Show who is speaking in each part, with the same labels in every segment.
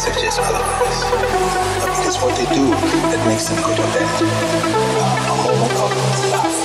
Speaker 1: suggest otherwise. But it is what they do that makes them good or bad. A moment of love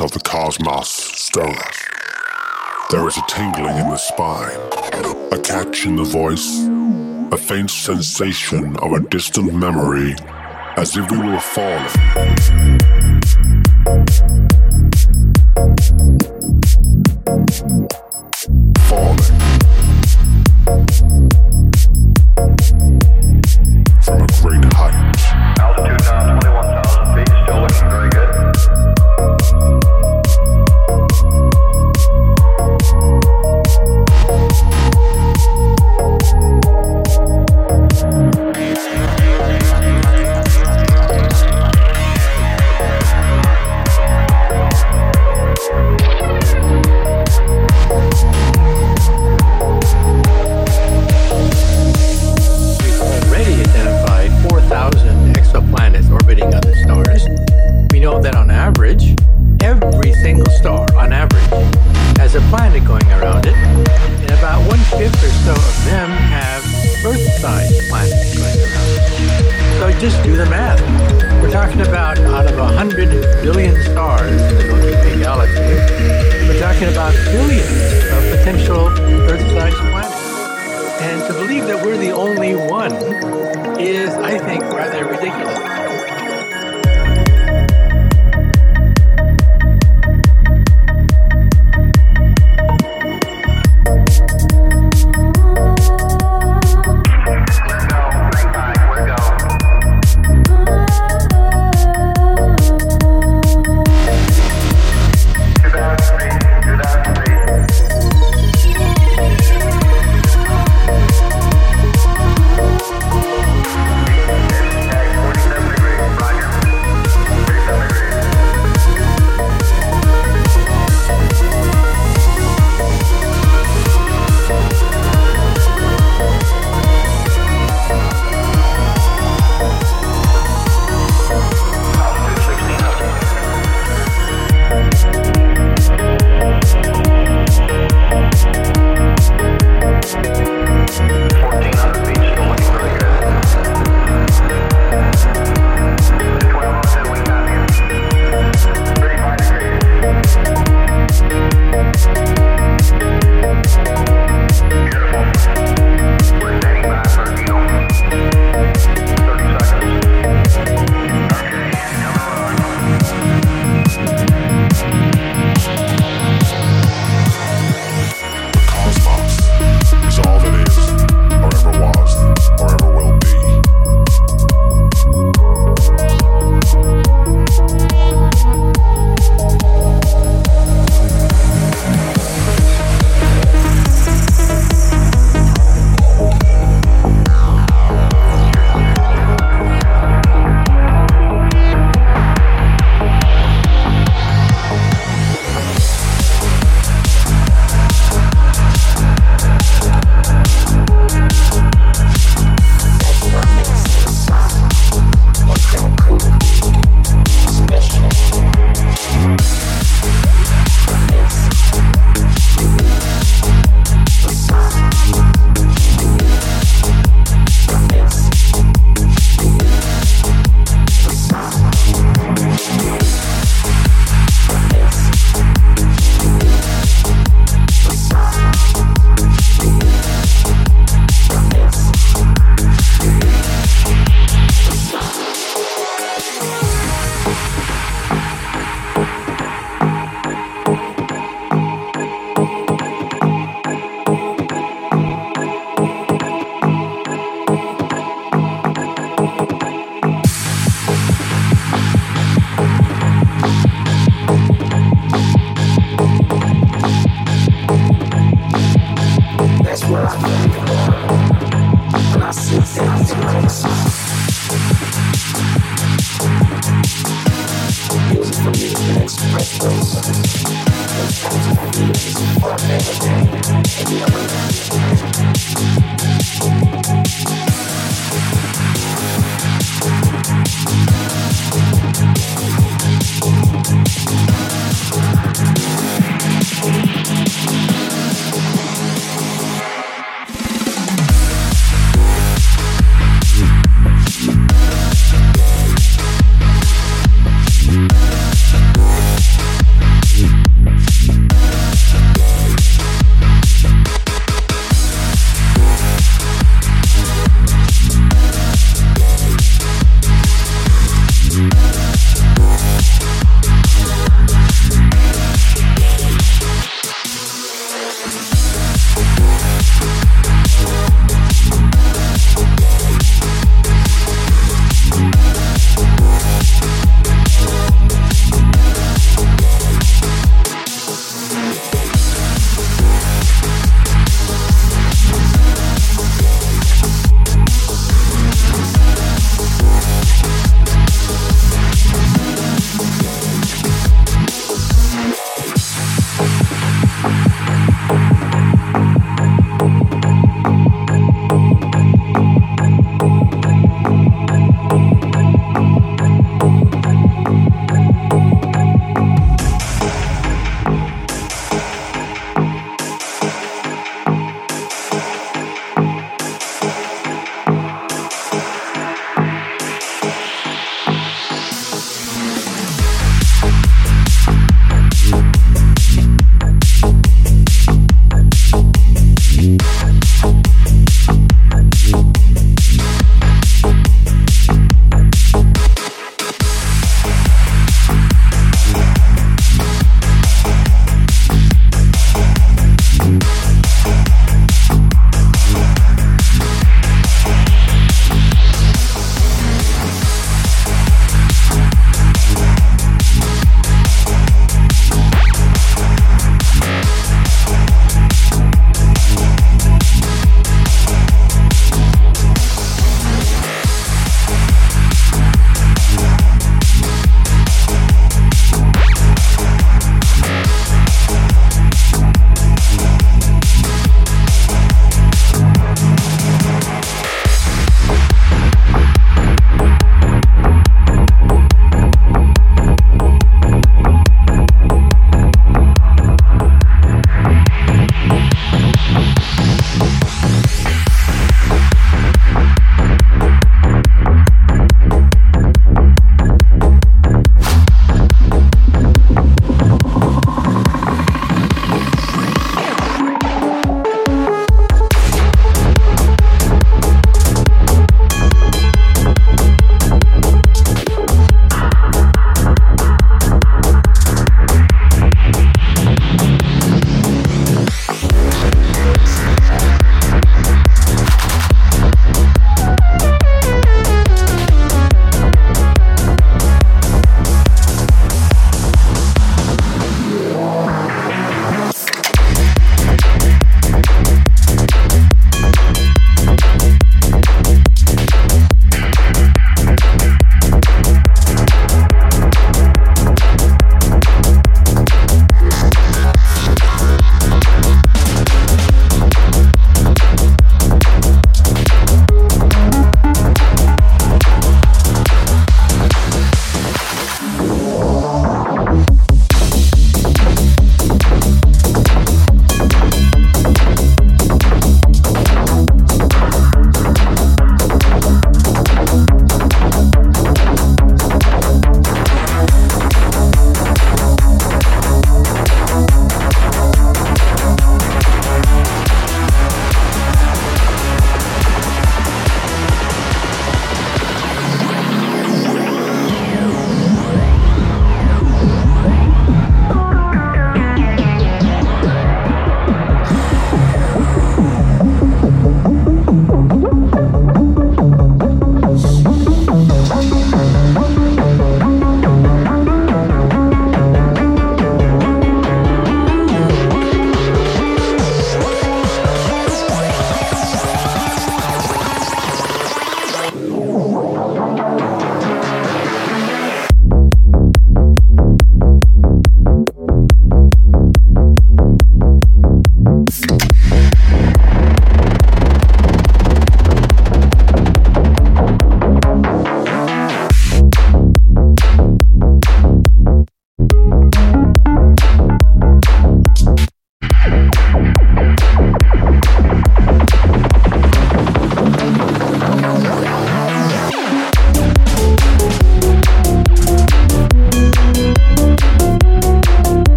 Speaker 2: of the
Speaker 3: cosmos stir us. There is a tingling in the spine, a catch in the voice, a faint sensation of a distant memory, as if we were falling.